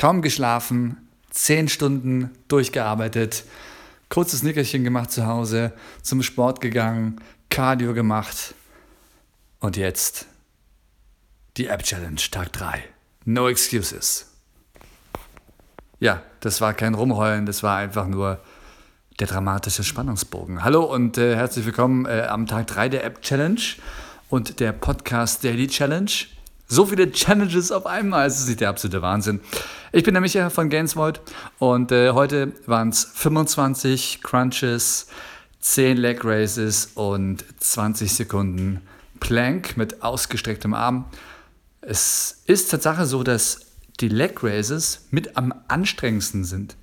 kaum geschlafen, zehn Stunden durchgearbeitet, kurzes Nickerchen gemacht zu Hause, zum Sport gegangen, Cardio gemacht und jetzt die App Challenge Tag 3. No excuses. Ja, das war kein Rumheulen, das war einfach nur der dramatische Spannungsbogen. Hallo und äh, herzlich willkommen äh, am Tag 3 der App Challenge und der Podcast Daily Challenge. So viele Challenges auf einmal, es ist der absolute Wahnsinn. Ich bin der Michael von Gainsvoid und äh, heute waren es 25 Crunches, 10 Leg Raises und 20 Sekunden Plank mit ausgestrecktem Arm. Es ist Tatsache so, dass die Leg Raises mit am anstrengendsten sind.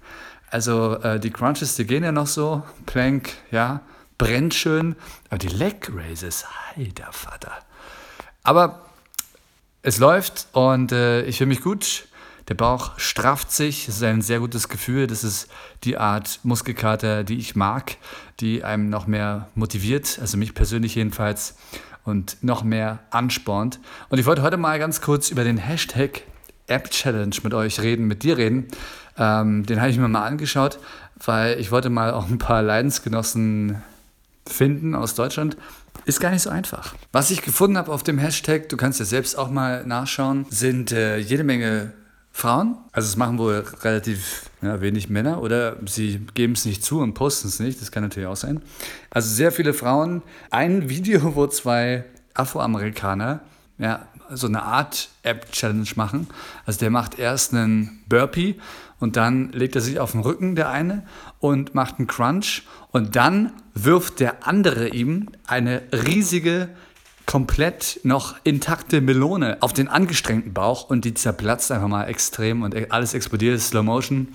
Also äh, die Crunches, die gehen ja noch so, Plank, ja, brennt schön, aber die Leg Raises, heiter Vater. Aber es läuft und äh, ich fühle mich gut. Der Bauch strafft sich. Es ist ein sehr gutes Gefühl. Das ist die Art Muskelkater, die ich mag, die einem noch mehr motiviert, also mich persönlich jedenfalls, und noch mehr anspornt. Und ich wollte heute mal ganz kurz über den Hashtag App Challenge mit euch reden, mit dir reden. Ähm, den habe ich mir mal angeschaut, weil ich wollte mal auch ein paar Leidensgenossen finden aus Deutschland. Ist gar nicht so einfach. Was ich gefunden habe auf dem Hashtag, du kannst ja selbst auch mal nachschauen, sind äh, jede Menge Frauen. Also es machen wohl relativ ja, wenig Männer oder sie geben es nicht zu und posten es nicht. Das kann natürlich auch sein. Also sehr viele Frauen. Ein Video, wo zwei Afroamerikaner ja, so eine Art App-Challenge machen. Also der macht erst einen Burpee und dann legt er sich auf den Rücken, der eine, und macht einen Crunch und dann wirft der andere ihm eine riesige, komplett noch intakte Melone auf den angestrengten Bauch und die zerplatzt einfach mal extrem und alles explodiert, Slow Motion.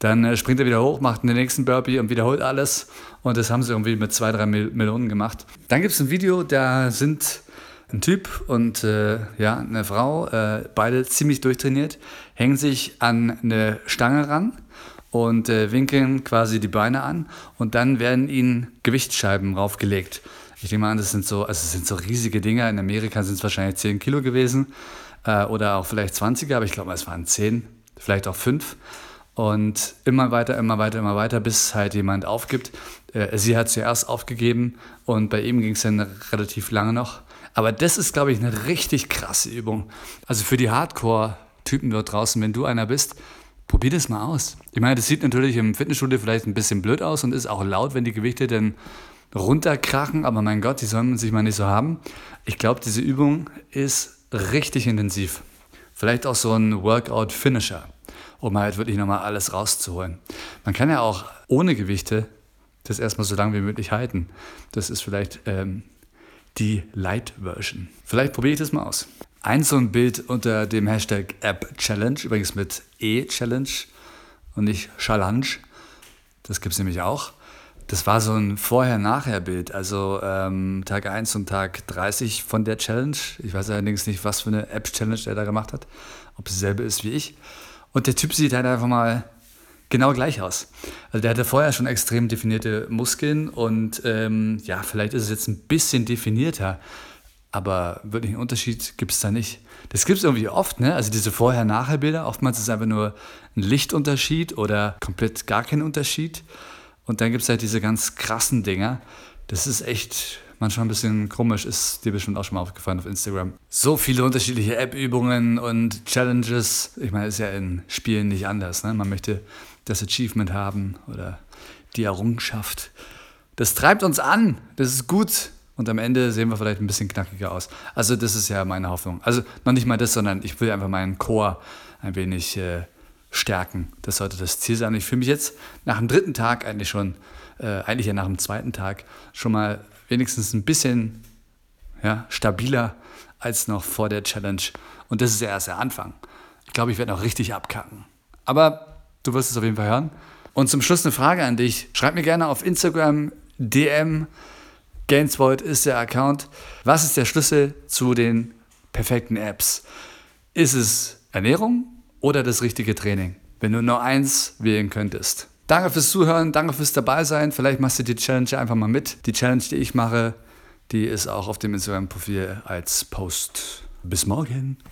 Dann äh, springt er wieder hoch, macht den nächsten Burpee und wiederholt alles. Und das haben sie irgendwie mit zwei, drei Melonen gemacht. Dann gibt es ein Video, da sind ein Typ und äh, ja, eine Frau, äh, beide ziemlich durchtrainiert, hängen sich an eine Stange ran und äh, winkeln quasi die Beine an und dann werden ihnen Gewichtsscheiben raufgelegt. Ich nehme an, das sind so, also das sind so riesige Dinger. In Amerika sind es wahrscheinlich 10 Kilo gewesen äh, oder auch vielleicht 20er, aber ich glaube, es waren 10, vielleicht auch 5. Und immer weiter, immer weiter, immer weiter, bis halt jemand aufgibt. Äh, sie hat zuerst aufgegeben und bei ihm ging es dann relativ lange noch. Aber das ist, glaube ich, eine richtig krasse Übung. Also für die Hardcore-Typen dort draußen, wenn du einer bist, probier das mal aus. Ich meine, das sieht natürlich im Fitnessstudio vielleicht ein bisschen blöd aus und ist auch laut, wenn die Gewichte dann runterkrachen, aber mein Gott, die sollen sich mal nicht so haben. Ich glaube, diese Übung ist richtig intensiv. Vielleicht auch so ein Workout-Finisher, um halt wirklich nochmal alles rauszuholen. Man kann ja auch ohne Gewichte das erstmal so lange wie möglich halten. Das ist vielleicht ähm, die Light-Version. Vielleicht probiere ich das mal aus. Ein so ein Bild unter dem Hashtag App Challenge, übrigens mit E-Challenge und nicht Challenge. Das gibt es nämlich auch. Das war so ein Vorher-Nachher-Bild, also ähm, Tag 1 und Tag 30 von der Challenge. Ich weiß allerdings nicht, was für eine App-Challenge er da gemacht hat, ob es dieselbe ist wie ich. Und der Typ sieht halt einfach mal genau gleich aus. Also der hatte vorher schon extrem definierte Muskeln und ähm, ja, vielleicht ist es jetzt ein bisschen definierter, aber wirklich einen Unterschied gibt es da nicht. Das gibt es irgendwie oft, ne? Also diese Vorher-Nachher-Bilder, oftmals ist es einfach nur ein Lichtunterschied oder komplett gar kein Unterschied. Und dann gibt es halt diese ganz krassen Dinger. Das ist echt manchmal ein bisschen komisch, ist dir bestimmt auch schon mal aufgefallen auf Instagram. So viele unterschiedliche App-Übungen und Challenges. Ich meine, ist ja in Spielen nicht anders. Ne? Man möchte das Achievement haben oder die Errungenschaft. Das treibt uns an, das ist gut. Und am Ende sehen wir vielleicht ein bisschen knackiger aus. Also das ist ja meine Hoffnung. Also noch nicht mal das, sondern ich will einfach meinen Chor ein wenig äh, stärken. Das sollte das Ziel sein. Ich fühle mich jetzt nach dem dritten Tag eigentlich schon, äh, eigentlich ja nach dem zweiten Tag, schon mal wenigstens ein bisschen ja, stabiler als noch vor der Challenge. Und das ist ja erst der Anfang. Ich glaube, ich werde noch richtig abkacken. Aber Du wirst es auf jeden Fall hören. Und zum Schluss eine Frage an dich. Schreib mir gerne auf Instagram, DM, Gainsvoid ist der Account. Was ist der Schlüssel zu den perfekten Apps? Ist es Ernährung oder das richtige Training? Wenn du nur eins wählen könntest. Danke fürs Zuhören, danke fürs Dabeisein. Vielleicht machst du die Challenge einfach mal mit. Die Challenge, die ich mache, die ist auch auf dem Instagram-Profil als Post. Bis morgen.